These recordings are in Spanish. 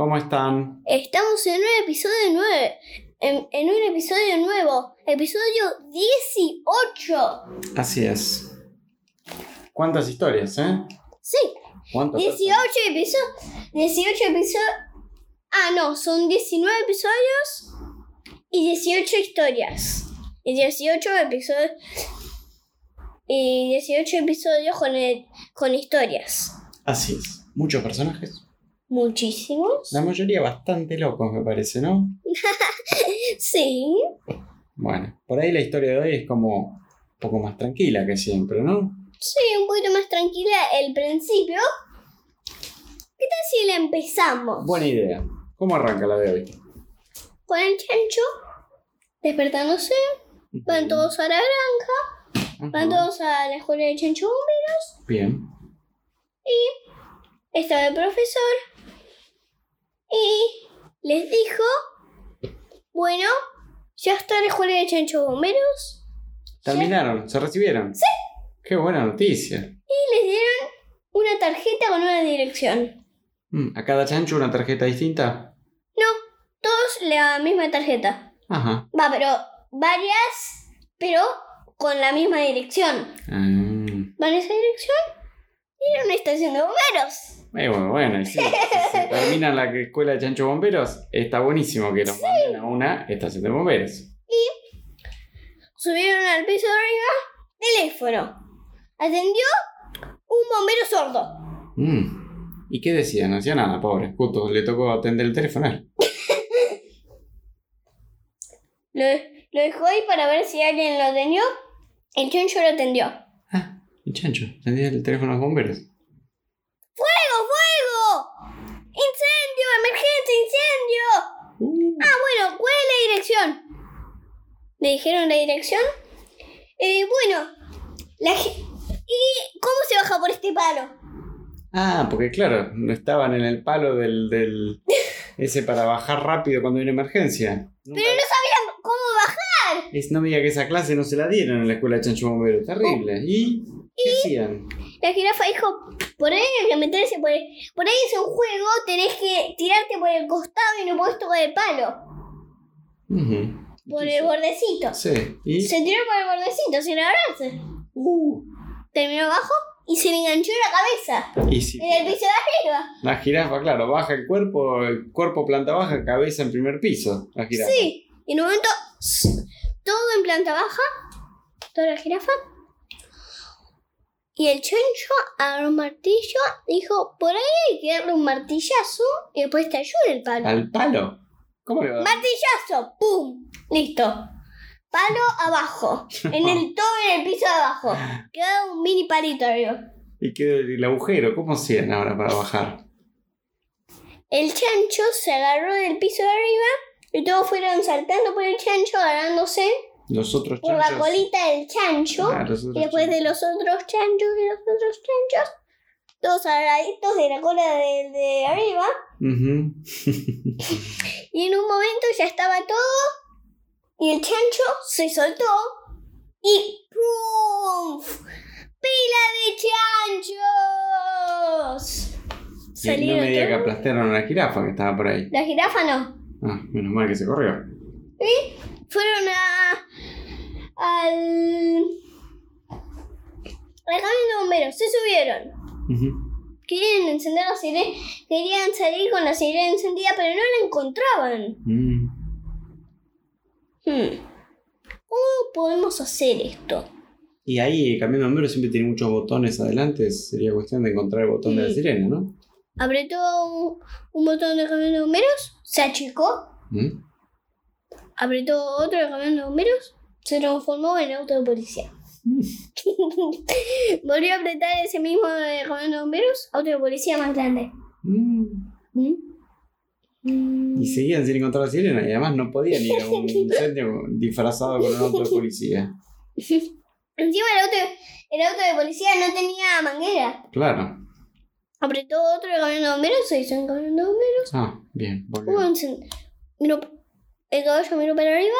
¿Cómo están? Estamos en un episodio 9. En, en un episodio nuevo. Episodio 18. Así es. ¿Cuántas historias, eh? Sí, ¿Cuántas? 18 episodios. 18 episodios. Ah, no, son 19 episodios y 18 historias. Y 18 episodios. Y 18 episodios con, el- con historias. Así es. Muchos personajes. Muchísimos. La mayoría bastante locos, me parece, ¿no? Sí. Bueno, por ahí la historia de hoy es como un poco más tranquila que siempre, ¿no? Sí, un poquito más tranquila el principio. ¿Qué tal si la empezamos? Buena idea. ¿Cómo arranca la de hoy? Con el chancho despertándose, van todos a la granja, van todos a la escuela de chancho bomberos, Bien. estaba el profesor y les dijo, bueno, ya está la escuela de chancho bomberos ¿Terminaron? ¿Se recibieron? Sí. Qué buena noticia. y les dieron una tarjeta con una dirección. Mm, ¿A cada chancho una tarjeta distinta? No, todos la misma tarjeta. Ajá. Va, pero varias, pero con la misma dirección. Ah. van a esa dirección y era una estación de bomberos. Eh, bueno, bueno, y sí, si se termina la escuela de chancho bomberos, está buenísimo que los manden a una estación de bomberos. Subieron al piso de arriba, teléfono. Atendió un bombero sordo. Mm. ¿Y qué decía? No hacía nada, pobre. Justo le tocó atender el teléfono. Lo, lo dejó ahí para ver si alguien lo atendió. El chancho lo atendió. Ah, el chancho, atendía el teléfono a los bomberos. ¡Fuego, fuego! ¡Incendio! ¡Emergencia, Uh. Ah, bueno, ¿cuál es la dirección? ¿Le dijeron la dirección? Eh, bueno, la ¿Y cómo se baja por este palo? Ah, porque claro, no estaban en el palo del, del ese para bajar rápido cuando hay una emergencia. Nunca- Pero no sabían cómo bajar. es, no me diga que esa clase no se la dieron en la escuela de Chancho Bombero. Terrible. ¿Y qué hacían? La jirafa dijo, por ahí hay que meterse por el- Por ahí es un juego, tenés que tirarte por el costado y no podés tocar el palo. Por ¿Qué el hizo? bordecito. Sí. ¿Y? Se tiró por el bordecito sin agarrarse. Uh. Terminó abajo y se le enganchó la cabeza. Y. En el piso de arriba. La jirafa, claro, baja el cuerpo, el cuerpo planta baja, cabeza en primer piso. La jirafa. Sí. Y en un momento, todo en planta baja. Toda la jirafa. Y el chancho agarró un martillo, dijo, por ahí hay que darle un martillazo y después te ayuda el palo. ¿Al palo? ¿Cómo le va? Martillazo, ¡pum! Listo. Palo abajo. En el todo en el piso de abajo. Queda un mini palito arriba. ¿Y qué el agujero? ¿Cómo hacían ahora para bajar? El chancho se agarró del piso de arriba y todos fueron saltando por el chancho, agarrándose Los otros por la colita del chancho. Ah, y después de los otros chanchos y los otros chanchos, todos agarraditos de la cola de, de arriba. Y en un momento ya estaba todo. Y el chancho se soltó. Y ¡pum! ¡Pila de chanchos! Y no me diga que aplastaron a la jirafa que estaba por ahí. La jirafa no. Ah, menos mal que se corrió. Fueron a. al. al camión de bomberos. Se subieron. Querían encender la sirena. Querían salir con la sirena encendida, pero no la encontraban. Mm. Hmm. ¿Cómo podemos hacer esto? Y ahí, cambiando de número, siempre tiene muchos botones adelante. Sería cuestión de encontrar el botón de la sirena, ¿no? Apretó un, un botón del camión de bomberos, se achicó. ¿Mm? Apretó otro del camión de bomberos, se transformó en auto de policía. Volvió a apretar ese mismo del camión de bomberos, auto de policía más grande. Mm. ¿Mm? Y seguían sin encontrar la sirena. Y además no podían ir a un incendio disfrazado con un auto de policía. Encima el auto, el auto de policía no tenía manguera. Claro. Apretó otro camión de bomberos, se hizo en camión de bomberos. Ah, bien. volvió. Hubo un miró- el caballo miró para arriba.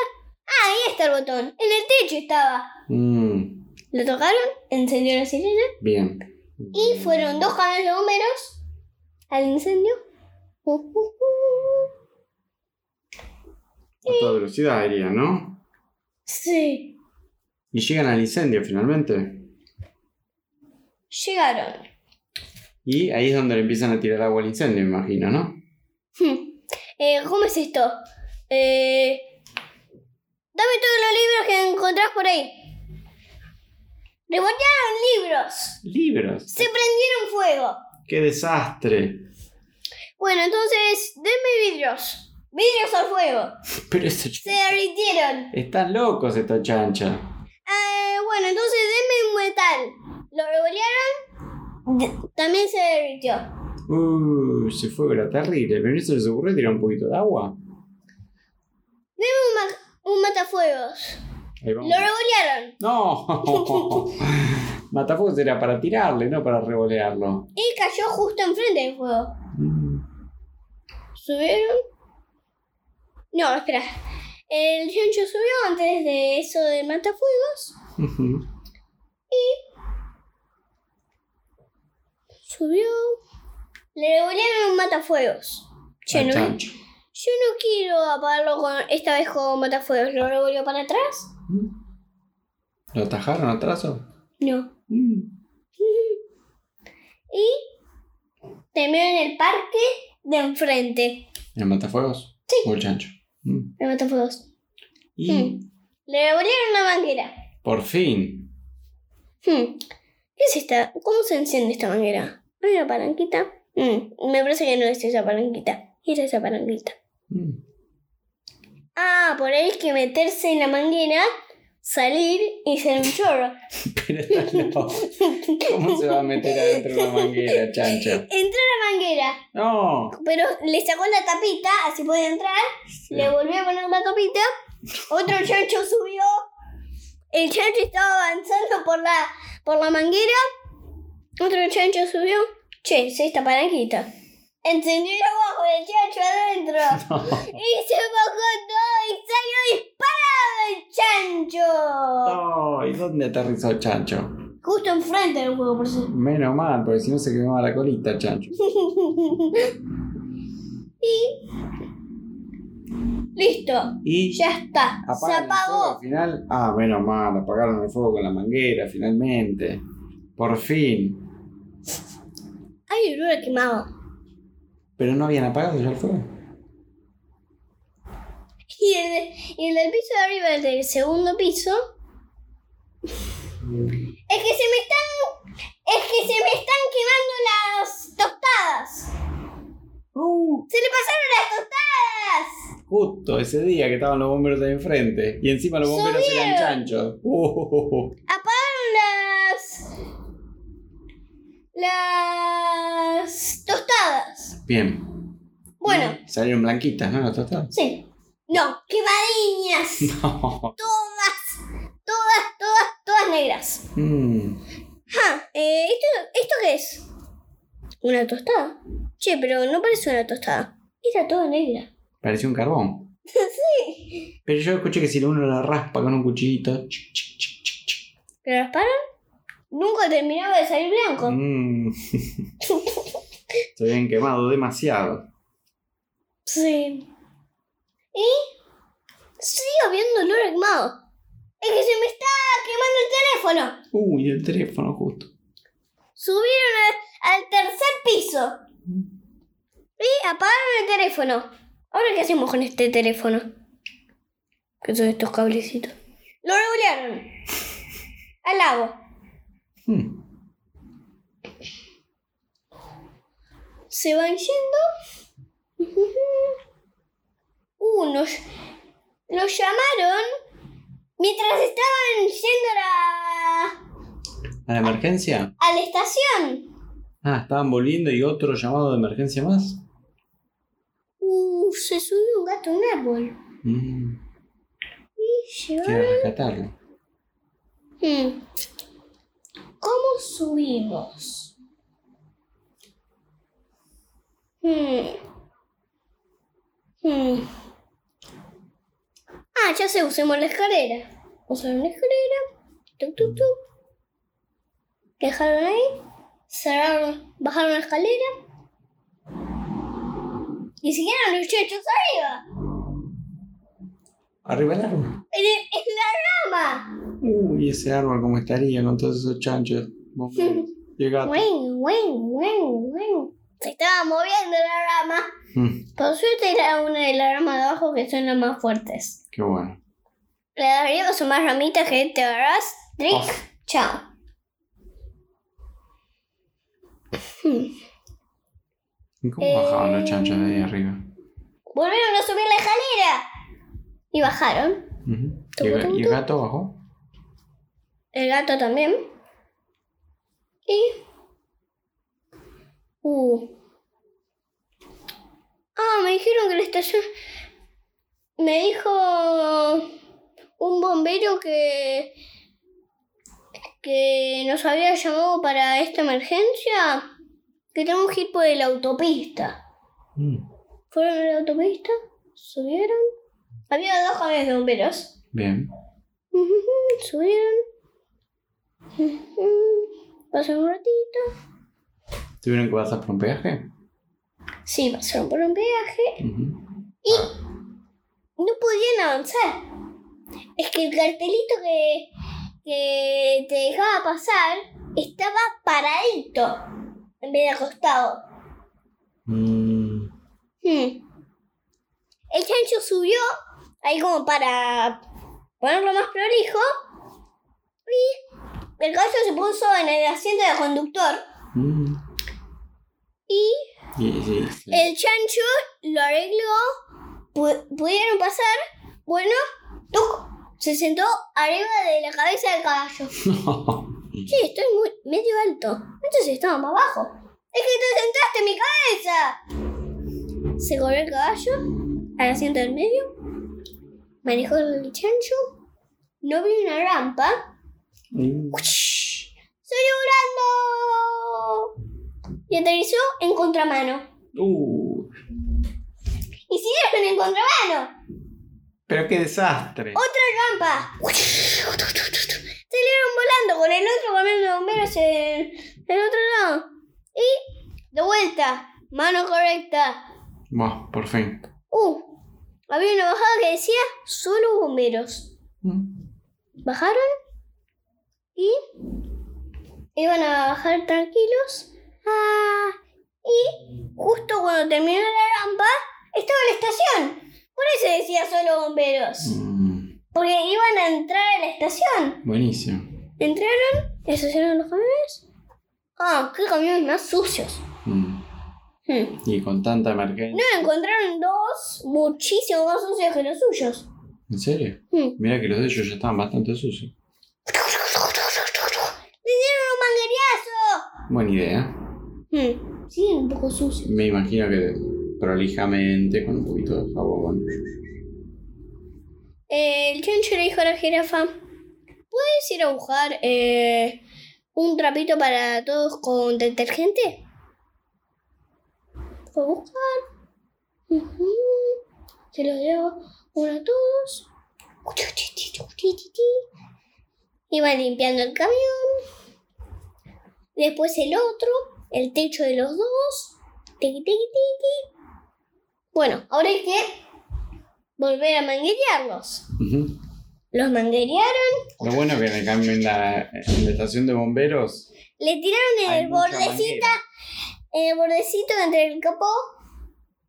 Ah, ahí está el botón. En el techo estaba. Mm, Lo tocaron, encendió la sirena bien. y fueron dos camiones de bomberos al incendio. Uh, uh, uh. A toda velocidad iría, ¿no? Sí, Y llegan al incendio finalmente. llegaron. Y ahí es donde le empiezan a tirar agua al incendio, me imagino, ¿no? Hmm. Eh, ¿Cómo es esto? Eh, dame todos los libros que encontrás por ahí. Rebotearon libros. Libros. Se prendieron fuego. ¡Qué desastre! Bueno, entonces, denme vidrios. Vidrios al fuego. Pero esto... Se derritieron. Están locos esta chancha. Eh, bueno, entonces denme un metal. Lo revolearon. También se derritió. Uh, ese fuego era terrible. ¿Pero eso les ocurrió tirar un poquito de agua? Denme un, un matafuegos. Lo revolearon. ¡No! Matafuegos era para tirarle, no para revolearlo. Y cayó justo enfrente del fuego. Mm. ¿Subieron? No, espera. El chancho subió antes de eso de matafuegos. Ujú. Subió. Le revolearon un matafuegos. Che, Al no- chancho. Yo no quiero apagarlo con, esta vez con matafuegos. ¿Lo revolvió para atrás? Mm. ¿Lo atajaron atrás o? No. Mm. Y terminó en el parque de enfrente. ¿El matafuegos? Sí. ¿O el chancho? Mm. El matafuegos. Y Mm. Le revolvieron una manguera. por fin. Hmm. ¿Qué es esta? ¿Cómo se enciende esta manguera? ¿Hay una palanquita? Mm, me parece que no es esa palanquita. Era esa palanquita. Mm. Ah, por ahí hay que meterse en la manguera, salir y ser un chorro. Pero está loco. ¿Cómo se va a meter adentro de una manguera, chancho? Entró la manguera, No. pero le sacó la tapita, así podía entrar. Le volvió a poner la tapita. Otro chancho subió. El chancho estaba avanzando por la, por la manguera. Otro chancho subió. Che, es esta palanquita. Encendió el abajo del chancho adentro. Y se bajó todo y salió disparado el chancho. No. ¿Y dónde aterrizó el chancho? Justo enfrente del juego, por eso. Menos mal, porque si no se quemaba la colita el chancho. y. Listo. Y Ya está. Se apagó. al final. Ah, menos mal, apagaron el fuego con la manguera, finalmente. Por fin. Ay, olor a quemado. Pero no habían apagado ya el fuego. Y el, y el piso de arriba, el del segundo piso. Es que se me están. Es que se me están quemando las tostadas. Uh, ¡Se le pasaron las tostadas! justo ese día que estaban los bomberos ahí enfrente. Y encima los bomberos eran chanchos. Uh, Apagaron las. tostadas. Bien. Bueno, Salieron blanquitas, ¿no? Las tostadas. sí. No, quemadiñas. No. Todas negras. Mm. Ah, eh, ¿esto, ¿esto qué es? ¿Una tostada? Che, pero no parece una tostada. Era toda negra. Parecía un carbón. sí. Pero yo escuché que si uno la raspa con un cuchillito. chic, chic, chic. ¿Lo rasparon? Nunca terminaba de salir blanco. Mm. Se habían quemado demasiado. Sí. Y sigo viendo olor quemado. Es que se me está quemando el teléfono. Uy, el teléfono justo. Subieron al, al tercer piso. Y apagaron el teléfono. Ahora, ¿qué hacemos con este teléfono? ¿Qué son estos cablecitos? Lo regularon. Al agua. Mm. Se van yendo. Uh, nos, los llamaron mientras estaban yendo a la, ¿A la emergencia? a la estación. Ah, estaban volviendo y otro llamado de emergencia más. Uh, se subió un gato a un árbol. Mm. Y Quiero llegaron. rescatarlo. Hmm. ¿Cómo subimos? Hmm. Hmm. Ah, ya sé, usemos la escalera. Usaron la escalera. Tuc, tuc, tuc. Dejaron ahí. Cerraron, bajaron la escalera. Y siguieron los chechos arriba. Arriba el árbol. En, el- en la rama. Uy, ese árbol cómo estaría con todos esos chanchos. wing. Se estaba moviendo la rama. Mm, Por suerte era una de las ramas de abajo que son las más fuertes. qué bueno. Las de arriba son más ramitas que te agarras. Trick, Oh. chao. ¿Y cómo bajaban los chanchos de ahí arriba? Volvieron a subir la escalera. Y bajaron. Ujú. ¿Y, el, ga- y el gato bajó? El gato también. Y. Uh. Ah, me dijeron que la estación. Me dijo un bombero que. que nos había llamado para esta emergencia. Que tenemos que ir por la autopista. Mm, Fueron a la autopista, subieron. Había dos camiones de bomberos. Bien. Subieron. Pasaron un ratito. ¿Tuvieron que pasar por un peaje? Sí, pasaron por un peaje. Y no podían avanzar. Es que el cartelito que, que te dejaba pasar estaba paradito en vez de acostado. Mm, Hmm. El chancho subió ahí como para ponerlo más prolijo. Y el caballo se puso en el asiento de conductor. mm. Y Y- sí, sí. el chancho lo arregló. pu- pudieron pasar. Bueno, ¡tuc! se sentó arriba de la cabeza del caballo. Sí, estoy muy medio alto. Antes estaba más bajo. ¡Es que te sentaste en mi cabeza! Se corrió el caballo al asiento del medio. Manejó el chancho. No vio una rampa. Mm. ¡Salió volando! Y aterrizó en contramano. Uh, Y siguieron en contramano. pero qué desastre. ¡Otra rampa! Salieron volando con el otro camión de bomberos en el otro lado. Y de vuelta, mano correcta. Buah, por fin. Uh, había una bajada que decía solo bomberos. Mm. Bajaron y iban a bajar tranquilos. Ah, y justo cuando terminó la rampa, estaba la estación. Por eso decía solo bomberos. Mm, Porque iban a entrar a la estación. Buenísimo. Entraron, estacionaron los camiones. Ah, qué camiones más sucios. Mm. Hmm. Y con tanta emergencia. No, encontraron dos muchísimo más sucios que los suyos. ¿En serio? Hmm. Mira que los de ellos ya estaban bastante sucios. ¡Le dieron un mangueriazo! Buena idea. Hmm. Sí, un poco sucio. Me imagino que prolijamente, con un poquito de jabón. El chancho le dijo a la jirafa: ¿Puedes ir a buscar eh, un trapito para todos con detergente? A buscar. Se los llevo uno a todos. Va limpiando el camión. Después el otro, el techo de los dos. Tiqui, tiqui, tiqui. Bueno, ahora hay que volver a manguerearlos. Los manguerearon, Lo bueno que en el cambio en la, en la estación de bomberos le tiraron en el manguera. En el bordecito entre el capó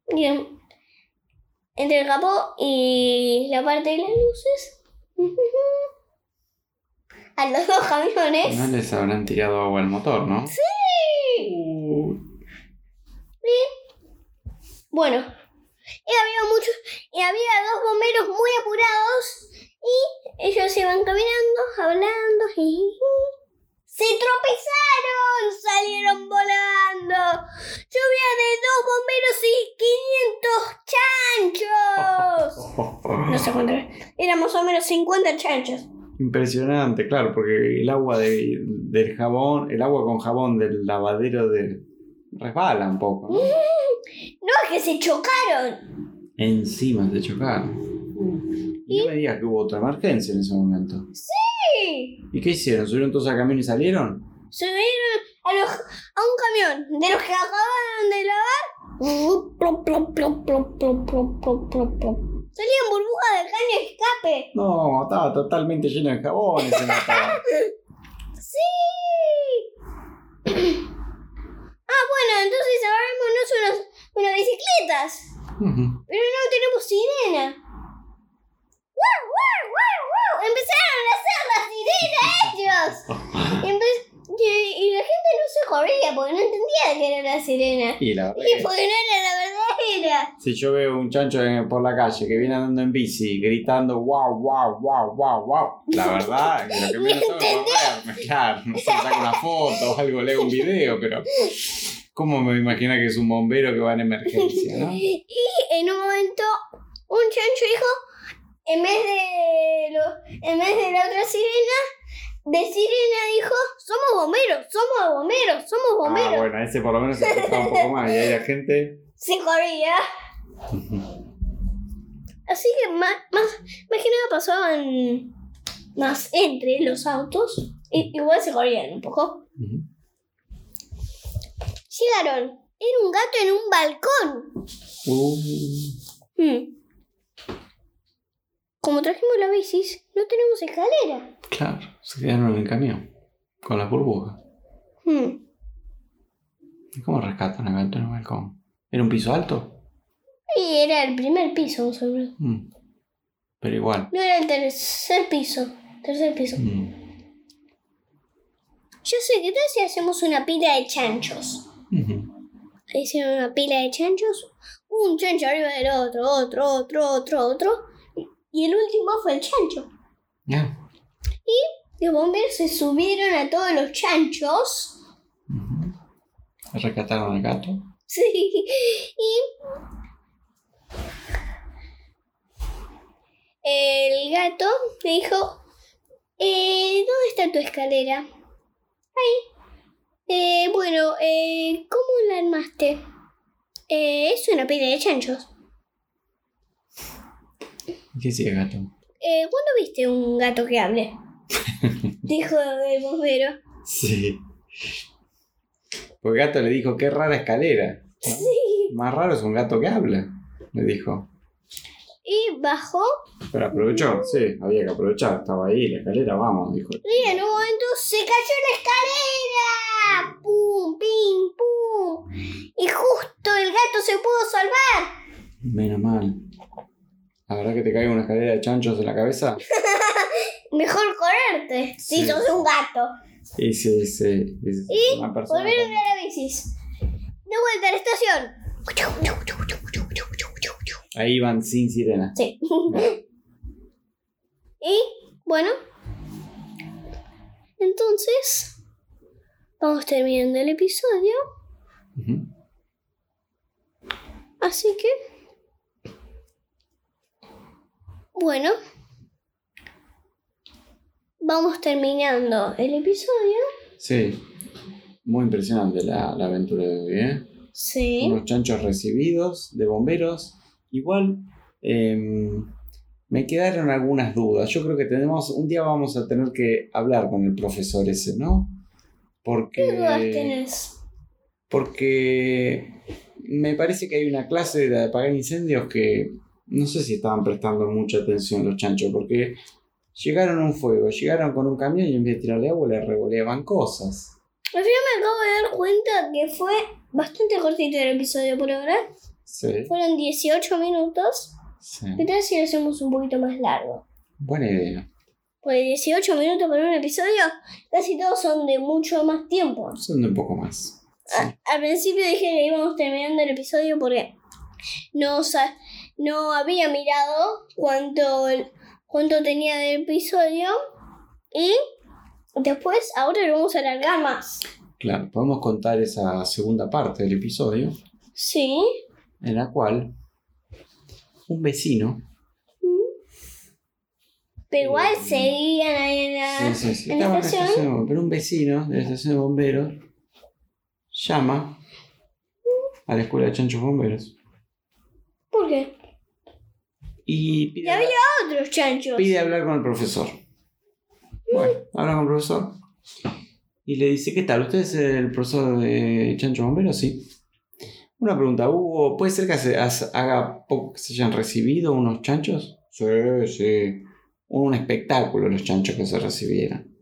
y el- entre el capó y la parte de las luces. A los dos camiones. No les habrán tirado agua al motor, ¿no? Uh, Bueno, y había muchos, y había dos bomberos muy apurados y ellos iban caminando, hablando. Se tropezaron, salieron volando. Lluvia de dos bomberos y 500 chanchos. No sé cuánto era. Eran más o menos 50 chanchos. Impresionante, claro, porque el agua de- del jabón, el agua con jabón del lavadero de resbala un poco, ¿no? No, es que se chocaron. Encima de chocar. Y no me digas que hubo otra emergencia en ese momento. Sí. ¿Y qué hicieron? ¿Subieron todos al camión y salieron? Subieron a, a un camión de los que acababan de lavar. Salían burbujas de caña de escape. No, estaba totalmente lleno de jabones. ¡Sí! ah, bueno, entonces agarrémonos unas, unas bicicletas. Pero no tenemos sirena. ¡Wow, wow, wow, wow! Empezaron a hacer sirena ellos. Y, empe- y- y la gente no se corría porque no entendía que era la sirena. y la verdad Y que porque no era la verdadera. si yo veo un chancho en- por la calle que viene andando en bici gritando wow, wow, wow, wow, wow, la verdad que lo que menos hago es claro, no sé, saco una foto o algo, leo un video, pero ¿cómo me imagina que es un bombero que va en emergencia, no? Y en un momento, un chancho dijo, en vez de lo, en vez de la otra sirena, de sirena dijo, somos bomberos, somos bomberos, somos bomberos. Ah, bueno, ese por lo menos se un poco más y ahí la gente... Se corría. Así que más, más, más que nada pasaban más entre los autos. I- igual se corrían un poco. Llegaron. Era un gato en un balcón. Uh, Hmm. Como trajimos la bicis, no tenemos escalera. claro, se quedaron en el camión con las burbujas. Hmm. ¿Y cómo rescatan a gato en el balcón? ¿Era un piso alto? Y era el primer piso, más o menos. Mm. Pero igual. No era el tercer piso. Tercer piso. Mm. Yo sé que tal si hacemos una pila de chanchos. Ujú. Hicieron una pila de chanchos. Un chancho arriba del otro, otro, otro, otro, otro. Y el último fue el chancho. Ya. Los bomberos se subieron a todos los chanchos. Ujú. Rescataron al gato. Sí. Y. El gato me dijo: eh, ¿Dónde está tu escalera? Ahí. Eh, bueno, eh, ¿cómo la armaste? Eh, es una pila de chanchos. ¿Qué hacía gato? Eh, ¿Cuándo viste un gato que hable? Dijo el bombero. Sí. Porque el gato le dijo, qué rara escalera. ¿no? Más raro es un gato que habla, le dijo. Y bajó Pero aprovechó, sí, había que aprovechar. Estaba ahí, la escalera, vamos, dijo. y en un momento se cayó la escalera. ¡Pum, pim, pum! Y justo el gato se pudo salvar. Menos mal. La verdad que te caiga una escalera de chanchos en la cabeza. Mejor correrte si Sí. sos un gato. Y sí, sí. Y persona volvieron con- a la bicis. De vuelta a la estación. Ahí van sin sirena. Sí. y bueno. Entonces. Vamos terminando el episodio. Así que. Vamos terminando el episodio. Sí. Muy impresionante la, la aventura de hoy, ¿eh? Sí. Unos chanchos recibidos de bomberos. Igual em, me quedaron algunas dudas. Yo creo que tenemos. Un día vamos a tener que hablar con el profesor ese, ¿no? Porque. ¿Qué dudas tenés? Porque me parece que hay una clase de la de apagar incendios que no sé si estaban prestando mucha atención los chanchos, porque llegaron a un fuego, llegaron con un camión y en vez de tirarle agua le revoleaban cosas. Al final me acabo de dar cuenta que fue bastante cortito el episodio por ahora. Sí, Fueron 18 minutos. sí. ¿Qué tal si lo hacemos un poquito más largo? Buena idea. Pues 18 minutos por un episodio, casi todos son de mucho más tiempo. Son de un poco más. Sí. A- al principio dije que íbamos terminando el episodio porque no, no había mirado cuánto, cuánto tenía de episodio y después ahora lo vamos a alargar más. Claro, podemos contar esa segunda parte del episodio, Sí. en la cual un vecino. Pero igual Mm. seguían ahí en la... Sí, sí, sí, en la estación. estación pero un vecino de la estación de bomberos llama a la escuela de chanchos bomberos ¿Por qué? Y pide, había otros chanchos. pide hablar con el profesor. Bueno, habla con el profesor y le dice, ¿qué tal? ¿Usted es el profesor de chanchos bomberos? Sí. Una pregunta, Hugo, ¿puede ser que hace- haga poco que se hayan recibido unos chanchos? Sí, sí. Un espectáculo los chanchos que se recibieron.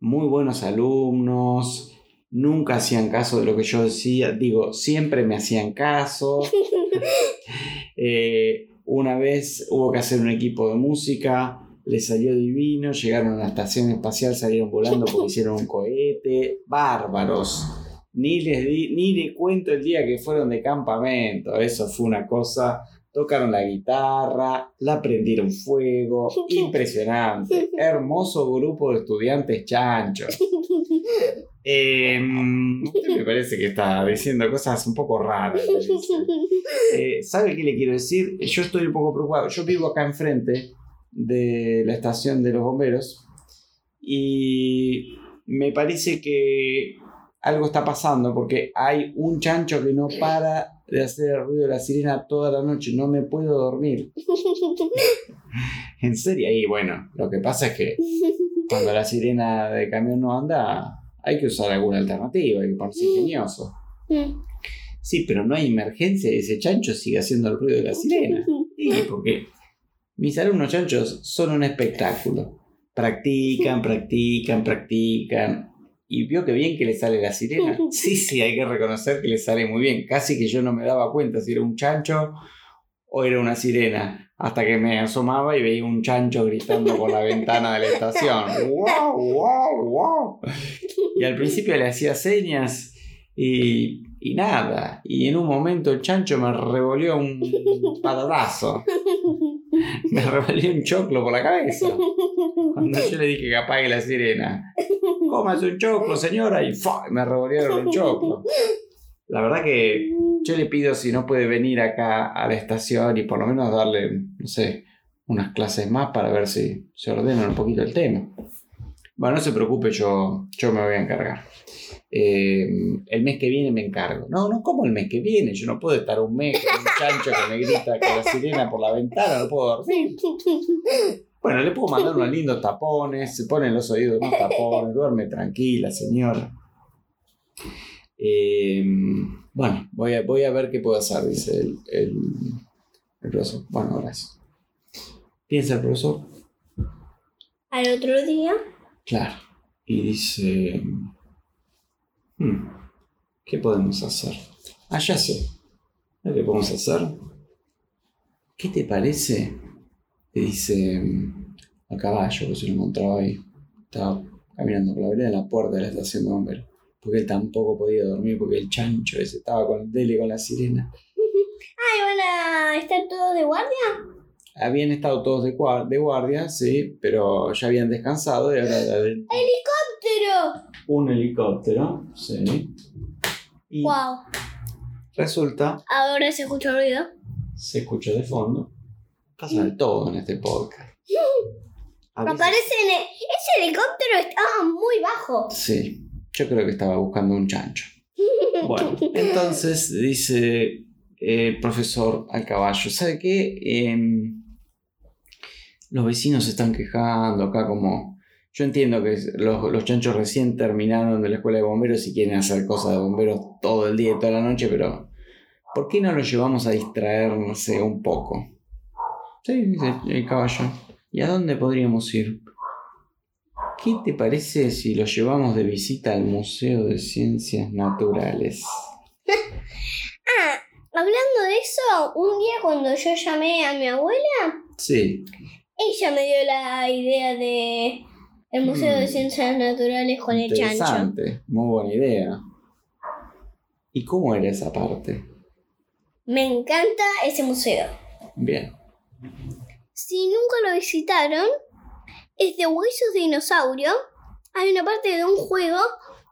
Muy buenos alumnos, nunca hacían caso de lo que yo decía, digo, siempre me hacían caso. Eh, una vez hubo que hacer un equipo de música, les salió divino, llegaron a la estación espacial, salieron volando porque hicieron un cohete, bárbaros. Ni les di, ni le cuento el día que fueron de campamento, eso fue una cosa. Tocaron la guitarra, la prendieron fuego, impresionante. Hermoso grupo de estudiantes chanchos. Eh, usted me parece que está diciendo cosas un poco raras. Eh, ¿Sabe qué le quiero decir? Yo estoy un poco preocupado. Yo vivo acá enfrente de la estación de los bomberos y me parece que algo está pasando porque hay un chancho que no para de hacer el ruido de la sirena toda la noche. No me puedo dormir. En serio. Y bueno, lo que pasa es que cuando la sirena de camión no anda, hay que usar alguna alternativa, hay que ponerse ingenioso. Mm. Sí, pero no hay emergencia y ese chancho sigue haciendo el ruido de la sirena. Sí, porque mis alumnos chanchos son un espectáculo. Practican, practican, practican. Y vio que bien que le sale la sirena. Sí, sí, hay que reconocer que le sale muy bien. Casi que yo no me daba cuenta si era un chancho o era una sirena. Hasta que me asomaba y veía un chancho gritando por la ventana de la estación. ¡Wow, wow, wow! Y al principio le hacía señas y, y nada. Y en un momento el chancho me revolvió un patatazo. Me revolvió un choclo por la cabeza. Cuando yo le dije que apague la sirena. Cómase un choclo, señora. Y ¡fua! me revolvieron un choclo. La verdad que yo le pido si no puede venir acá a la estación y por lo menos darle, no sé, unas clases más para ver si se ordena un poquito el tema. Bueno, no se preocupe, yo, yo me voy a encargar. Eh, el mes que viene me encargo. No, no, ¿cómo el mes que viene? Yo no puedo estar un mes con un chancho que me grita con la sirena por la ventana, no puedo dormir. Bueno, le puedo mandar unos lindos tapones, se ponen los oídos unos tapones, duerme tranquila, señora. Eh, bueno, voy a, voy a ver qué puedo hacer, dice el, el, el profesor. Bueno, gracias. Piensa el profesor. Al otro día, Claro. Y dice... "Hmm, ¿Qué podemos hacer? Ah, ya sé. ¿Qué podemos hacer? ¿Qué te parece? Le dice a caballo, que se lo encontraba ahí. Estaba caminando por la vereda en la puerta de la estación de bomberos. Porque él tampoco podía dormir porque el chancho ese estaba con el dele con la sirena. ay, van a estar todos de guardia. Habían estado todos de, guar- de guardia, sí, pero ya habían descansado y ahora de- Pero, un helicóptero, sí. Y wow, resulta, ahora se escucha ruido. se escucha de fondo, pasa de todo en este podcast. Aparece en el- ese helicóptero estaba muy bajo. Sí, yo creo que estaba buscando un chancho. Bueno, entonces dice el profesor al caballo, ¿sabe qué? Em, los vecinos se están quejando acá como... Yo entiendo que los, los chanchos recién terminaron de la escuela de bomberos y quieren hacer cosas de bomberos todo el día y toda la noche, pero ¿por qué no los llevamos a distraerse un poco? Sí, dice el caballo. ¿Y a dónde podríamos ir? ¿Qué te parece si los llevamos de visita al Museo de Ciencias Naturales? Ah, hablando de eso, un día cuando yo llamé a mi abuela, Sí. Ella me dio la idea de el Museo de Mm. Ciencias Naturales con el chancho. Interesante, muy buena idea. ¿Y cómo era esa parte? Me encanta ese museo. Bien. Si nunca lo visitaron, es de huesos de dinosaurio. Hay una parte de un juego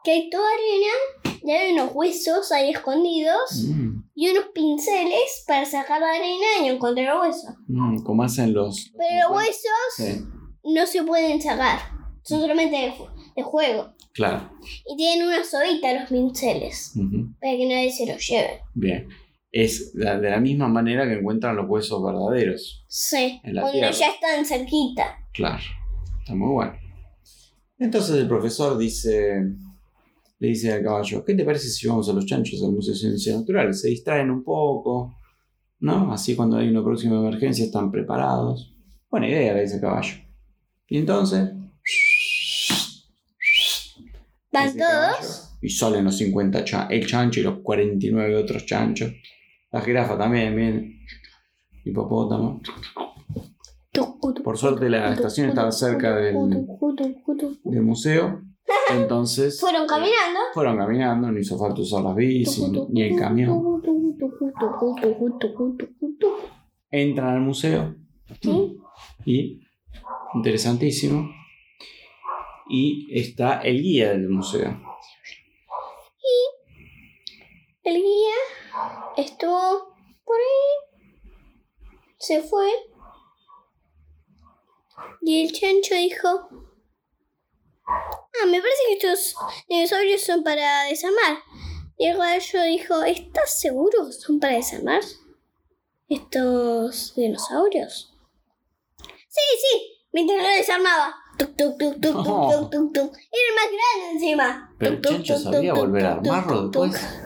que hay toda arena y hay unos huesos ahí escondidos Mm, y unos pinceles para sacar la arena y encontrar los huesos. mm, como hacen los... Pero los huesos Sí, no se pueden sacar, son solamente de, ju- de juego. claro. Y tienen una sobita los pinceles para que nadie se los lleve. Bien. Es de la misma manera que encuentran los huesos verdaderos. Sí, En la cuando tierra. ya están cerquita. Claro, está muy bueno. Entonces el profesor dice, le dice al caballo, ¿qué te parece si vamos a los chanchos al Museo de Ciencias Naturales? Se distraen un poco, ¿no? Así cuando hay una próxima emergencia están preparados. Buena idea, le dice el caballo. Y entonces... ¿Van todos? Y salen los 50 chanchos, el chancho y los 49 otros chanchos. La jirafa también viene. Hipopótamo. Por suerte la estación estaba cerca del, del museo. Entonces. Fueron eh, caminando. fueron caminando, no hizo falta usar las bicis ni el camión. Entran al museo Sí. y. Interesantísimo. Y está el guía del museo. El guía estuvo por ahí, se fue y el chancho dijo, ah, me parece que estos dinosaurios son para desarmar. Y el gallo dijo, ¿estás seguro son para desarmar estos dinosaurios? Sí, sí, mientras lo desarmaba. Tuc, tuc, tuc, tuc, tuc, tuc, tuc, tuc. Era el más grande encima. Pero el Tuc, tuc, chancho tuc, sabía tuc, volver a tuc, tuc, armarlo tuc, después.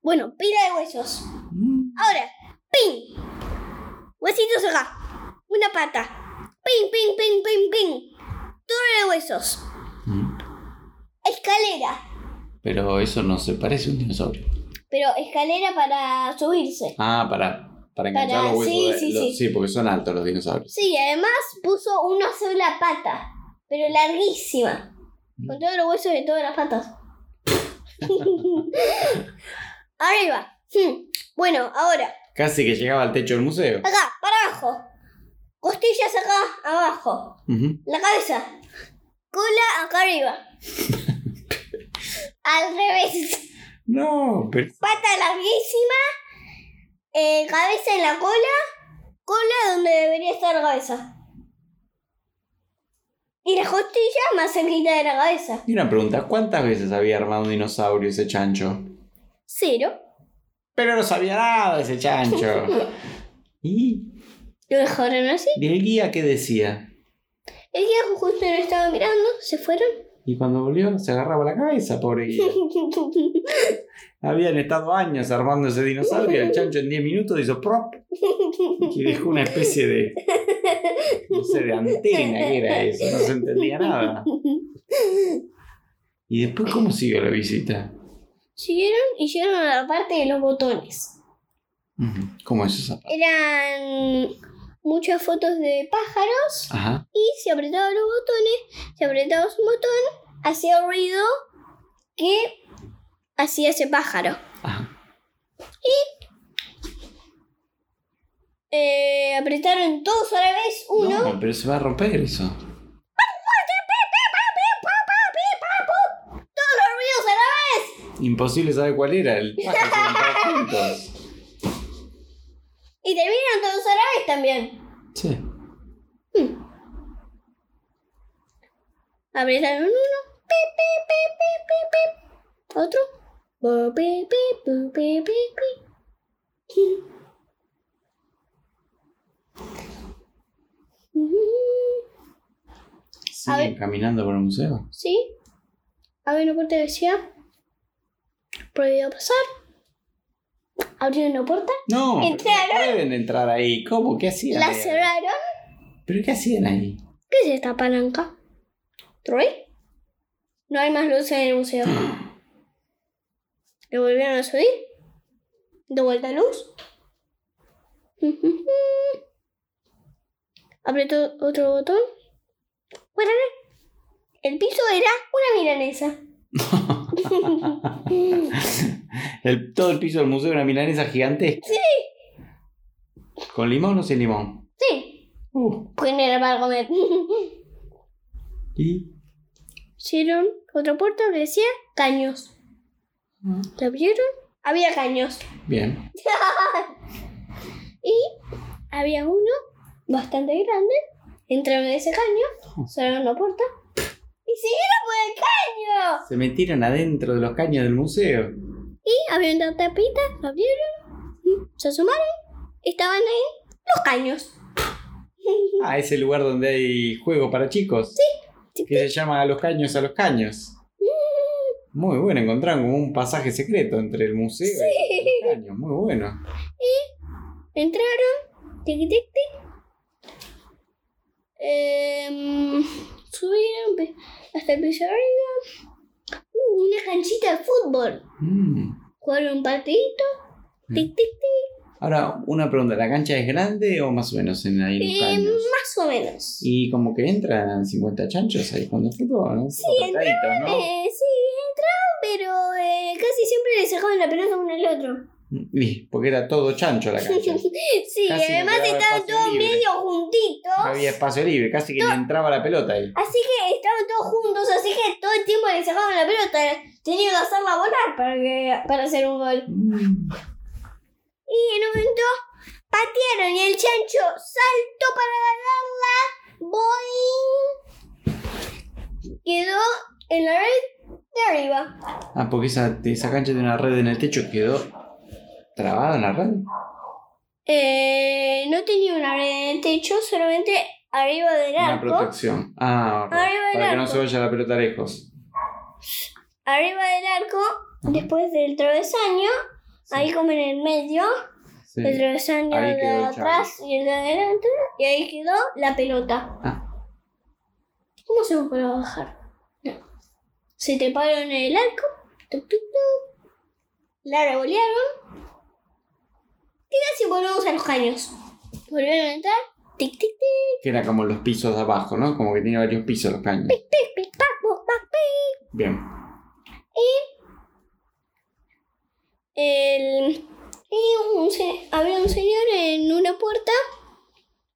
Bueno, pila de huesos. Mm, Ahora, pin. Huesitos acá. Una pata. Pin, pin, pin, pin, pin. Todo de huesos. Escalera. Pero eso no se parece a un dinosaurio. Pero escalera para subirse. Ah, para, para enganchar Para- los huesos. sí, de- sí, los- sí. porque son altos los dinosaurios. Sí, además puso una sola pata. Pero larguísima. Con todos los huesos de todas las patas. Arriba. Hmm. Bueno, ahora. Casi que llegaba al techo del museo. Acá, para abajo. Costillas acá, abajo. Ujú. La cabeza. Cola acá arriba. Al revés. No, pero. Pata larguísima. eh, cabeza en la cola. Cola donde debería estar la cabeza. Y las costillas más cerquita de la cabeza. Y una pregunta: ¿cuántas veces había armado un dinosaurio ese chancho? Cero. Pero no sabía nada ese chancho. ¿Y Lo dejaron así. ¿Y el guía qué decía? El que justo no estaba mirando, se fueron. Y cuando volvió se agarraba la cabeza, pobre guía. Habían estado años armando ese dinosaurio y el chancho en 10 minutos hizo prop y dejó una especie de. No sé, de antena que era eso, no se entendía nada. ¿Y después cómo siguió la visita? Siguieron y llegaron a la parte de los botones. ¿Cómo es esa parte? Eran muchas fotos de pájaros Ajá. y si apretaba los botones, si apretabas un botón, hacía ruido que hacía ese pájaro. Ajá. Eh, apretaron todos a la vez uno. No, pero se va a romper eso. Todos los ruidos a la vez. Imposible saber cuál era. El pájaro. Y terminan todos a la vez también. Sí. Apretaron uno. Pip, pip, pip, pip, pip, pip. Otro. Bu, pip, pip, bu, pip, pip, pip. A ¿Siguen ver. caminando por el museo? Sí. Había una puerta decía. Prohibido pasar. Abrieron una puerta. No, Entraron. no pueden entrar ahí. ¿Cómo? ¿Qué hacían? La ahí? cerraron. ¿Pero qué hacían ahí? ¿Qué es esta palanca? ¿Troy? No hay más luces en el museo. ¿Le volvieron a subir? ¿De vuelta a luz? Apretó otro botón. Bueno, el piso era una milanesa. El- todo el piso del museo era una milanesa gigantesca. Sí. ¿Con limón o sin limón? Sí, Uh, era para comer. y. Hicieron otra puerta que decía caños. ¿La abrieron? Había caños. Bien. Y había uno bastante grande. Entraron en ese caño, cerraron la puerta y siguieron por el caño. Se metieron adentro de los caños del museo. Y abrieron la tapita, lo abrieron, se asomaron, estaban ahí los caños. Ah, ese lugar donde hay juego para chicos. Sí. Que se llama A los caños a los caños. Muy bueno, encontraron como un pasaje secreto entre el museo y los caños. Muy bueno. Entraron, tic tic tic. Subieron hasta el piso arriba. Uh, una canchita de fútbol. Mm. Jugaron un partidito. Tic tic tic. Ahora, una pregunta. ¿La cancha es grande o más o menos en ahí Eh, más o menos. Y como que entran 50 chanchos ahí cuando fútbol, ¿no? Sí, ¿no? Eh, sí, entraron, pero eh, casi siempre le sacaban la pelota uno al otro. Porque era todo chancho la cancha. sí, Casi no además estaban todos libre. medio juntitos. No había espacio libre, casi que ni entraba la pelota ahí. Así que estaban todos juntos, así que todo el tiempo le sacaban la pelota. Tenían que hacerla volar para, que, para hacer un gol. Mm. Y en un momento patearon y el chancho saltó para ganarla. Boing. Quedó en la red de arriba. Ah, porque esa, esa cancha tiene una red en el techo, quedó trabada en la red. Eh, no tenía una red en el techo, solamente arriba del Una arco. protección. Ah. Arriba del para que no arco. se vaya la pelota lejos. Arriba del arco, después del travesaño, ahí como en el medio, Sí. el travesaño Ahí de atrás y el de adelante, y ahí quedó la pelota. Ah. ¿Cómo hacemos para bajar? No. Se treparon en el arco, tuc, tuc, tuc, la revolearon, y casi volvemos a los caños. Volvieron a entrar, tic, tic, tic, Que era como los pisos de abajo, ¿no? Como que tenía varios pisos los caños. pic, pic, pac, poc, pac, pic. Bien. El, y un, se- había un señor en una puerta.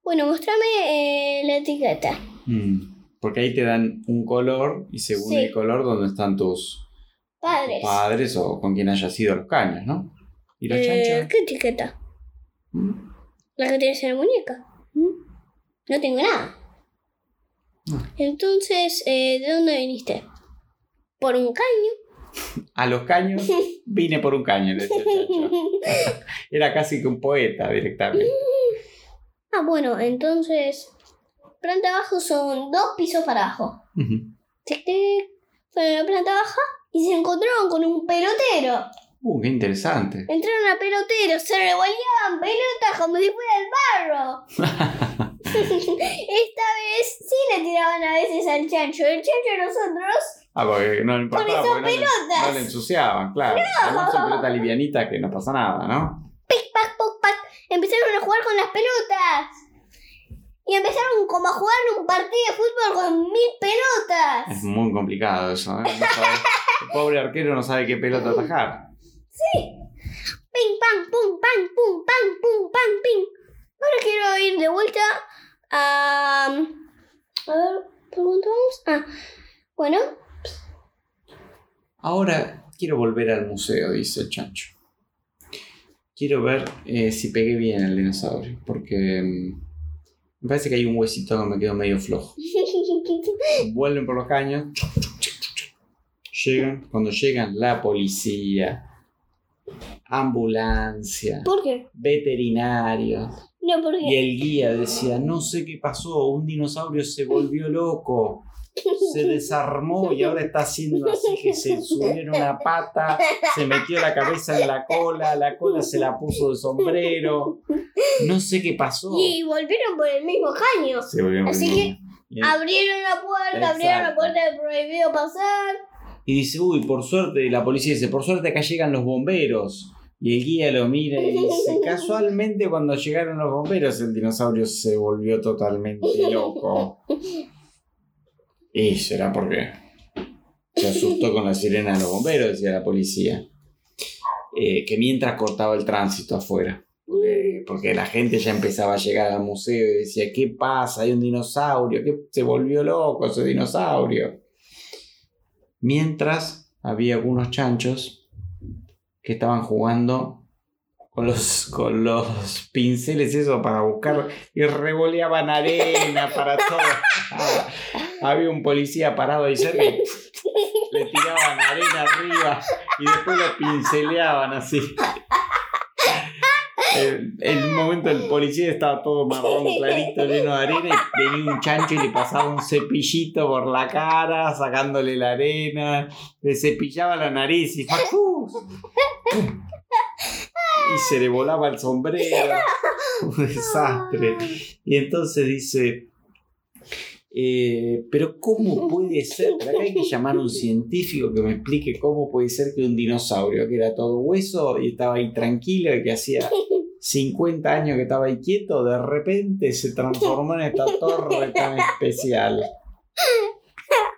Bueno, mostrame eh, la etiqueta. Mm. Porque ahí te dan un color y según Sí. el color donde están tus Padres. padres o con quien haya sido los caños, ¿no? ¿Y los Eh, chanchos? ¿Qué etiqueta? Mm. La que tienes en la muñeca. No tengo nada. No. Entonces, eh, ¿de dónde viniste? Por un caño. A los caños vine por un caño, decía. Era casi que un poeta directamente. ah, bueno, entonces. Planta abajo son dos pisos para abajo. Tic, tic. Fueron a la planta baja y se encontraron con un pelotero. Uh, qué interesante. Entraron a peloteros, se revoleaban pelotas como si fuera el barro. Esta vez sí le tiraban a veces al chancho. El chancho nosotros, Ah, porque no le importaba, Porque son porque no pelotas. no le ensuciaban, claro. Además son pelotas livianitas que no pasa nada, ¿no? pic, pac, poc, pac, empezaron a jugar con las pelotas. Y empezaron como a jugar un partido de fútbol con mil Es pelotas. muy complicado eso, ¿eh? No sabe- el pobre arquero no sabe qué pelota atajar. Ping, pam, pum, pam, pum, pam, pum, pam, ping. Ahora quiero ir de vuelta a... A ver, ¿por cuánto vamos? Ah, bueno, Ahora quiero volver al museo, dice el chancho. Quiero ver eh, si pegué bien el dinosaurio, porque mm, me parece que hay un huesito que me quedó medio flojo. vuelven por los caños. Llegan, cuando llegan la policía, ambulancia, ¿Por qué? veterinarios. No, ¿por Y qué? el guía decía, no sé qué pasó, un dinosaurio se volvió loco, se desarmó y ahora está haciendo así que se subió en una pata, se metió la cabeza en la cola, la cola se la puso de sombrero, no sé qué pasó. Y volvieron por el mismo caño. Se volvió Así que- y, Abrieron la puerta, abrieron la puerta de prohibido pasar. y dice, uy, por suerte, la policía dice, por suerte acá llegan los bomberos. Y el guía lo mira y dice, casualmente cuando llegaron los bomberos el dinosaurio se volvió totalmente loco. Y será porque se asustó con la sirena de los bomberos, decía la policía. Eh, que mientras cortaba el tránsito afuera. Porque, porque la gente ya empezaba a llegar al museo y decía, ¿qué pasa? Hay un dinosaurio, que se volvió loco ese dinosaurio. Mientras había algunos chanchos que estaban jugando con los, con los pinceles eso para buscar y revoleaban arena para todo. Ah, había un policía parado ahí cerca le tiraban arena arriba y después lo pinceleaban así. En el momento el policía estaba todo marrón clarito, lleno de arena, y venía un chancho y le pasaba un cepillito por la cara, sacándole la arena, le cepillaba la nariz y ¡fu! y se le volaba el sombrero. Un desastre. Y entonces dice, eh, pero ¿cómo puede ser? Pero acá hay que llamar a un científico que me explique cómo puede ser que un dinosaurio que era todo hueso y estaba ahí tranquilo y que hacía 50 años que estaba ahí quieto, de repente se transformó en esta torre tan especial.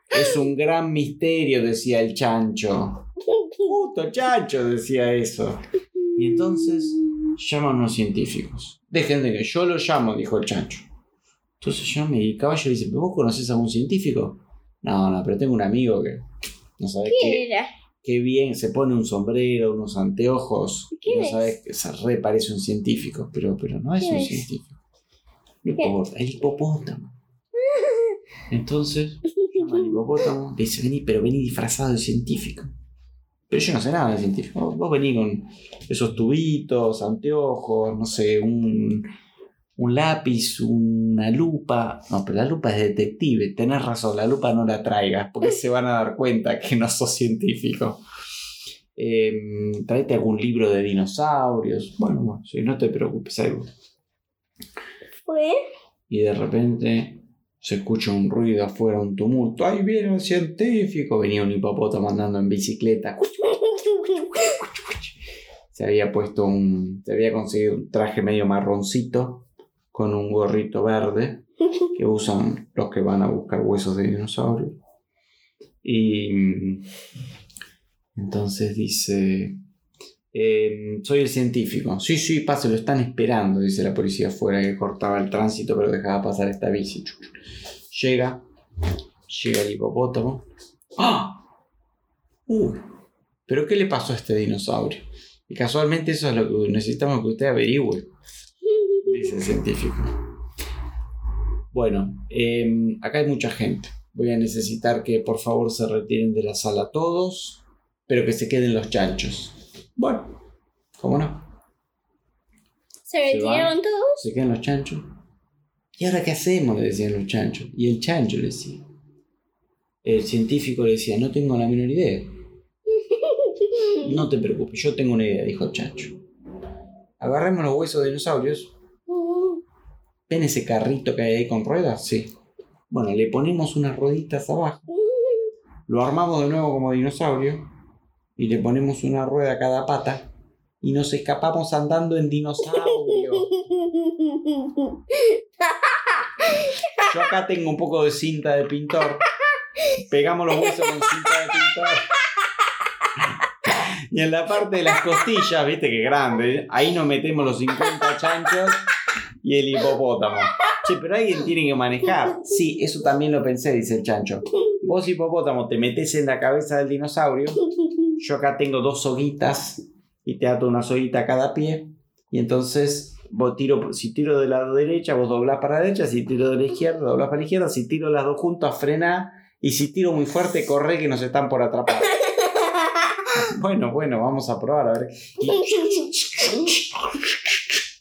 Es un gran misterio, decía el chancho. Puto chancho, decía eso. Y entonces llaman a unos científicos. Dejen de que yo lo llamo, dijo el chancho. Entonces llama y el caballo dice, ¿pero vos conocés a algún científico? No, no, pero tengo un amigo que no sabés qué, ¿Quién era? Qué bien, se pone un sombrero, unos anteojos. y ¿Quién no es? sabés que se re parece un científico, pero, pero no es ¿Quién un es? científico. No importa, el hipopótamo. Entonces, llama al hipopótamo, le dice, vení, pero vení disfrazado de científico. Pero yo no sé nada de científico. Vos, vos vení con esos tubitos, anteojos, no sé, un, un lápiz, una lupa. No, pero la lupa es de detective. Tenés razón, la lupa no la traigas porque se van a dar cuenta que no sos científico. Eh, tráete algún libro de dinosaurios. Bueno, bueno, sí, no te preocupes, algo. ¿Fue? Y de repente se escucha un ruido afuera, un tumulto. ¡Ahí viene un científico! Venía un hipopótamo andando en bicicleta. Se había puesto un. Se había conseguido un traje medio marroncito con un gorrito verde que usan los que van a buscar huesos de dinosaurio. Y. mm, Entonces dice. "Em, soy el científico. Sí, sí, pase, lo están esperando, dice la policía afuera que cortaba el tránsito pero dejaba pasar esta bici. Llega, llega el hipopótamo. ¡Ah! Uy, ¿pero qué le pasó a este dinosaurio? Y casualmente eso es lo que necesitamos que usted averigüe, dice el científico. Bueno, em, acá hay mucha gente. Voy a necesitar que por favor se retiren de la sala todos, pero que se queden los chanchos. Bueno, ¿cómo no? ¿Se retiraron todos? Se quedan los chanchos. ¿Y ahora qué hacemos? Le decían los chanchos. Y el chancho le decía. El científico le decía, no tengo la menor idea. No te preocupes, yo tengo una idea, dijo el chancho. Agarremos los huesos de dinosaurios. ¿Ven ese carrito que hay ahí con ruedas? Sí. Bueno, le ponemos unas rueditas abajo. Lo armamos de nuevo como dinosaurio. Y le ponemos una rueda a cada pata. Y nos escapamos andando en dinosaurio. Yo acá tengo un poco de cinta de pintor. Pegamos los huesos con cinta de pintor. Y en la parte de las costillas, viste que grande, ahí nos metemos los 50 chanchos y el hipopótamo. Che, pero alguien tiene que manejar. Sí, eso también lo pensé, dice el chancho. Vos, hipopótamo, te metes en la cabeza del dinosaurio. Yo acá tengo dos soguitas y te ato una soguita a cada pie. Y entonces vos tiro, si tiro del lado derecha, vos doblás para la derecha, si tiro de la izquierda, doblás para la izquierda, si tiro las dos juntas, frena, y si tiro muy fuerte, corre que nos están por atrapar. Bueno, bueno, vamos a probar, a ver.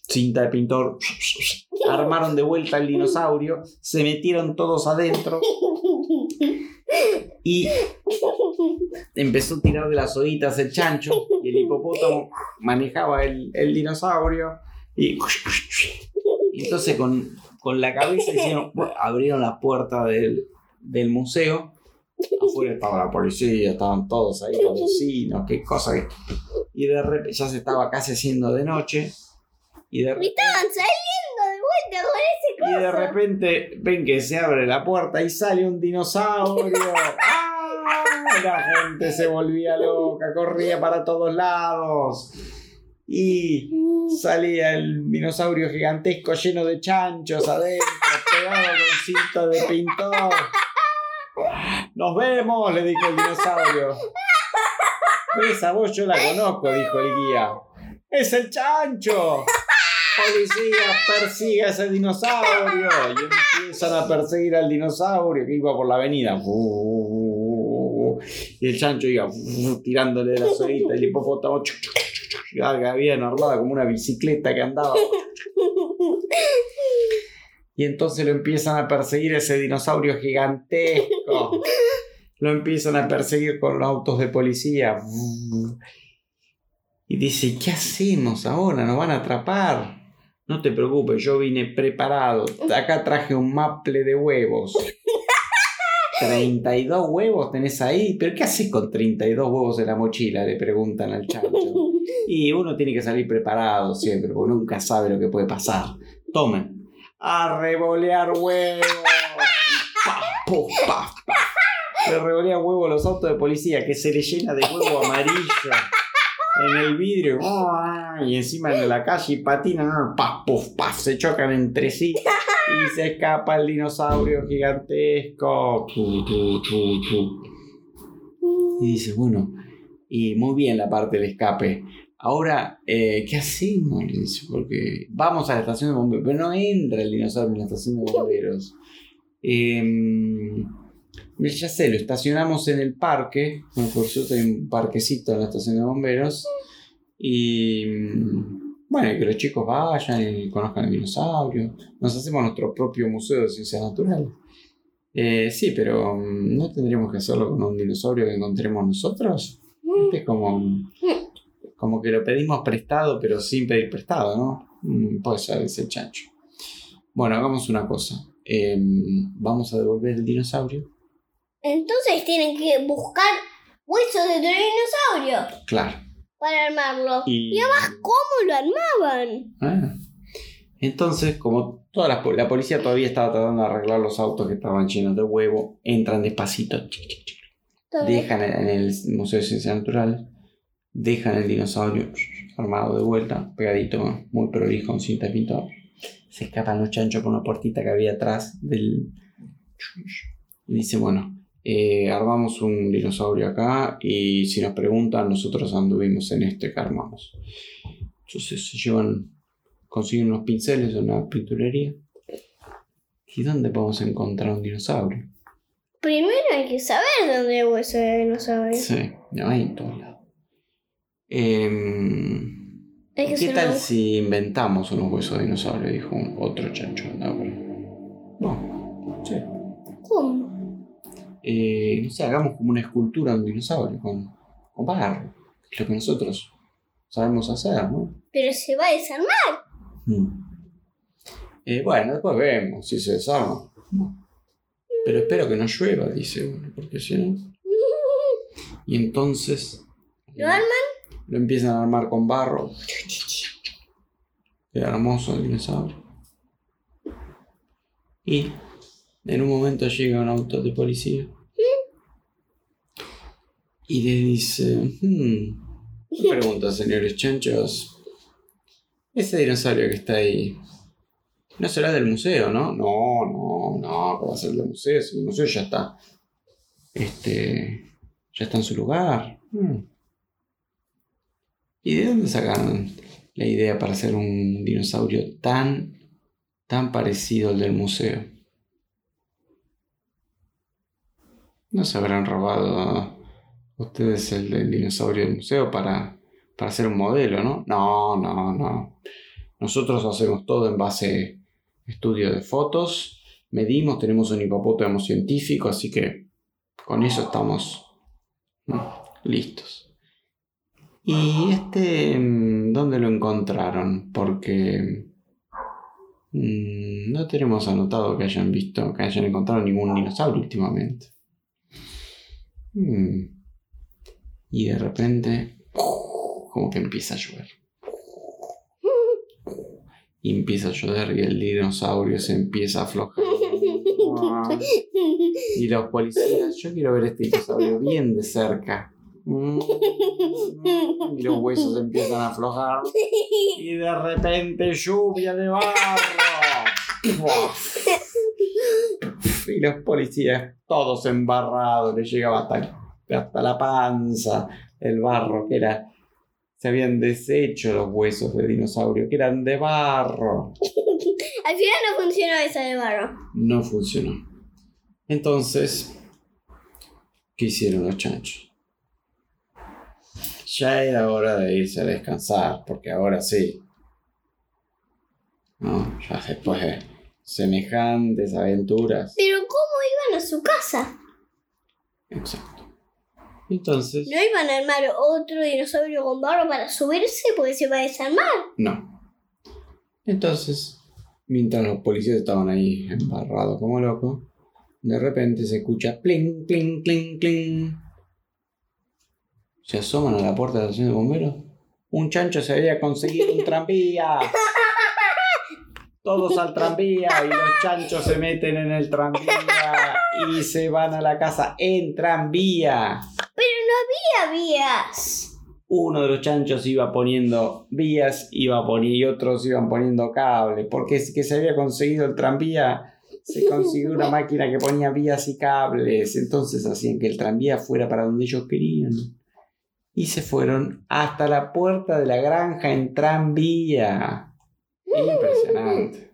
Cinta de pintor. Armaron de vuelta el dinosaurio, se metieron todos adentro y empezó a tirar de las ojitas el chancho y el hipopótamo manejaba el, el dinosaurio y, entonces con, con la cabeza hicieron, abrieron la puerta del, del museo. Afuera estaba la policía estaban todos ahí los vecinos qué cosa que- y de repente ya se estaba casi haciendo de noche y de repente estaban saliendo y de repente ven que se abre la puerta y sale un dinosaurio. ¡Ah! La gente se volvía loca, corría para todos lados. Y salía el dinosaurio gigantesco lleno de chanchos adentro, pegado con cinta de pintor. Nos vemos, le dijo el dinosaurio. Esa voz yo la conozco, dijo el guía. ¡Es el chancho! Policía, persigue a ese dinosaurio. Y empiezan a perseguir al dinosaurio que iba por la avenida. Y el chancho iba tirándole la solita. El hipopótamo chuc, había armada como una bicicleta que andaba. Y entonces lo empiezan a perseguir ese dinosaurio gigantesco. Lo empiezan a perseguir con los autos de policía. Y dice, ¿qué hacemos ahora? Nos van a atrapar. No te preocupes, yo vine preparado. Acá traje un maple de huevos. 32 huevos tenés ahí. ¿Pero qué haces con 32 huevos en la mochila? Le preguntan al chancho. Y uno tiene que salir preparado siempre, porque nunca sabe lo que puede pasar. Tomen. A revolear huevos. Y pa, puf, pa, pa. Le revolean huevos los autos de policía que se le llena de huevo amarillo en el vidrio. Y encima de la calle y patinan. Paf, paf. Se chocan entre sí. Y se escapa el dinosaurio gigantesco. Y dice, bueno, y muy bien la parte del escape. Ahora, eh, ¿qué hacemos? Le dice, porque vamos a la estación de bomberos, pero no entra el dinosaurio en la estación de bomberos. Em, ya sé, lo estacionamos en el parque, por suerte hay un parquecito en la estación de bomberos, y mm, bueno, que los chicos vayan y conozcan el dinosaurio. Nos hacemos nuestro propio museo de ciencias naturales. Eh, sí, pero mm, ¿no tendríamos que hacerlo con un dinosaurio que encontremos nosotros? Es como, como que lo pedimos prestado, pero sin pedir prestado, ¿no? Mm, Puede ser ese chancho. Bueno, hagamos una cosa. Em, vamos a devolver el dinosaurio. Entonces tienen que buscar huesos de dinosaurio Claro. para armarlo. Y, ¿Cómo lo armaban? Ah. Entonces, como toda la, la policía todavía estaba tratando de arreglar los autos que estaban llenos de huevo, entran despacito, dejan en el Museo de Ciencia Natural, dejan el dinosaurio armado de vuelta, pegadito, muy prolijo, con cinta de pintor. Se escapan los chanchos por una puertita que había atrás del... Y dice, bueno, eh, armamos un dinosaurio acá y si nos preguntan, nosotros anduvimos en este que armamos. Entonces se llevan, consiguen unos pinceles de una pinturería. ¿Y dónde podemos encontrar un dinosaurio? Primero hay que saber dónde hay hueso de dinosaurio. Sí, no hay en todos lados. Que ¿Qué tal si inventamos unos huesos de dinosaurio? Dijo un- otro chancho. No, sí. ¿Cómo? Eh, no sé, hagamos como una escultura de un dinosaurio con, con barro. que es Lo que nosotros sabemos hacer, ¿no? Pero se va a desarmar. Mm. Eh, bueno, después vemos si se desarma. Pero espero que no llueva, dice uno, porque si no. Y entonces. ¿Lo arman? Lo empiezan a armar con barro. Queda hermoso el dinosaurio. Y en un momento llega un auto de policía. Y le dice: hmm, pregunta, señores chanchos. Ese dinosaurio que está ahí. No será del museo, ¿no? No, no, no, ¿cómo va a ser del museo? Si el museo ya está. Este. Ya está en su lugar. Hmm. ¿Y de dónde sacaron la idea para hacer un dinosaurio tan, tan parecido al del museo? ¿No se habrán robado ustedes el del dinosaurio del museo para, para hacer un modelo, no? No, no, no. Nosotros hacemos todo en base a estudio de fotos, medimos, tenemos un hipopótamo científico, así que con eso estamos listos. ¿Y este dónde lo encontraron? Porque mm, no tenemos anotado que hayan visto, que hayan encontrado ningún dinosaurio últimamente. Mm. Y de repente, como que empieza a llover. Y empieza a llover y el dinosaurio se empieza a aflojar. Y los policías, yo quiero ver este dinosaurio bien de cerca. Y los huesos empiezan a aflojar. Y de repente lluvia de barro. Y los policías todos embarrados, les llegaba hasta, hasta la panza el barro, que era... Se habían deshecho los huesos de dinosaurio, que eran de barro. Al final no funcionó esa de barro. No funcionó. Entonces, ¿qué hicieron los chanchos? Ya era hora de irse a descansar, porque ahora sí. ¿No? Ya después de semejantes aventuras. Pero ¿cómo iban a su casa? Exacto. Entonces. ¿No iban a armar otro dinosaurio con barro para subirse porque se va a desarmar? No. Entonces, mientras los policías estaban ahí embarrados como locos, de repente se escucha pling, pling, pling, pling. Se asoman a la puerta de la estación de bomberos. Un chancho se había conseguido un tranvía. Todos al tranvía y los chanchos se meten en el tranvía y se van a la casa en tranvía. Vías. Uno de los chanchos iba poniendo vías, iba poniendo, y otros iban poniendo cables, porque es que se había conseguido el tranvía se consiguió una máquina que ponía vías y cables, entonces hacían que el tranvía fuera para donde ellos querían. Y se fueron hasta la puerta de la granja en tranvía. Impresionante.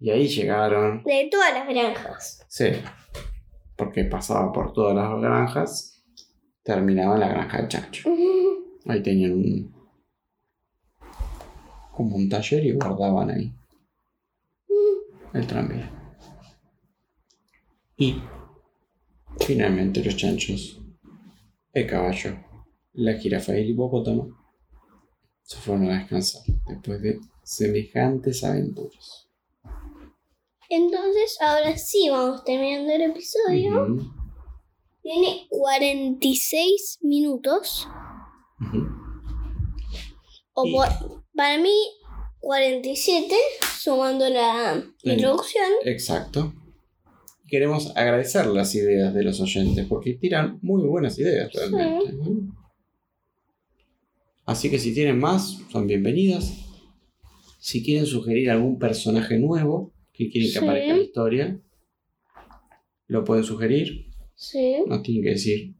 Y ahí llegaron. De todas las granjas. Sí, porque pasaban por todas las granjas, terminaban en la granja del chancho. Ahí tenían un. como un taller y guardaban ahí el tranvía. Y finalmente los chanchos, el caballo, la jirafa y el hipopótamo se fueron a descansar después de semejantes aventuras. Entonces, ahora sí vamos terminando el episodio. Tiene 46 minutos. O Y- para mí, 47, sumando la introducción. Exacto. Queremos agradecer las ideas de los oyentes porque tiran muy buenas ideas realmente. Así que si tienen más, son bienvenidas. Si quieren sugerir algún personaje nuevo que quieren que Sí. aparezca en la historia, lo pueden sugerir. Sí. Nos tienen que decir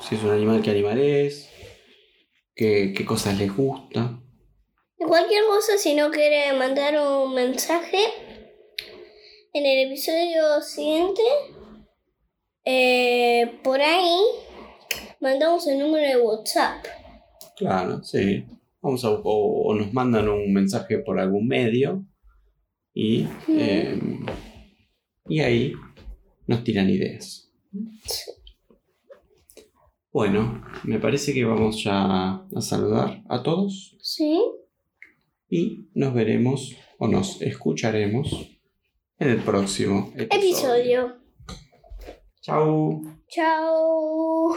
si es un animal, qué animal es, qué, qué cosas les gusta. De cualquier cosa, si no quiere mandar un mensaje en el episodio siguiente, eh, por ahí mandamos el número de WhatsApp. Claro, sí. Vamos a, o, o nos mandan un mensaje por algún medio y, eh, y ahí nos tiran ideas. Bueno, me parece que vamos ya a saludar a todos ¿Sí? y nos veremos o nos escucharemos en el próximo episodio. Episodio. Chau. Chao.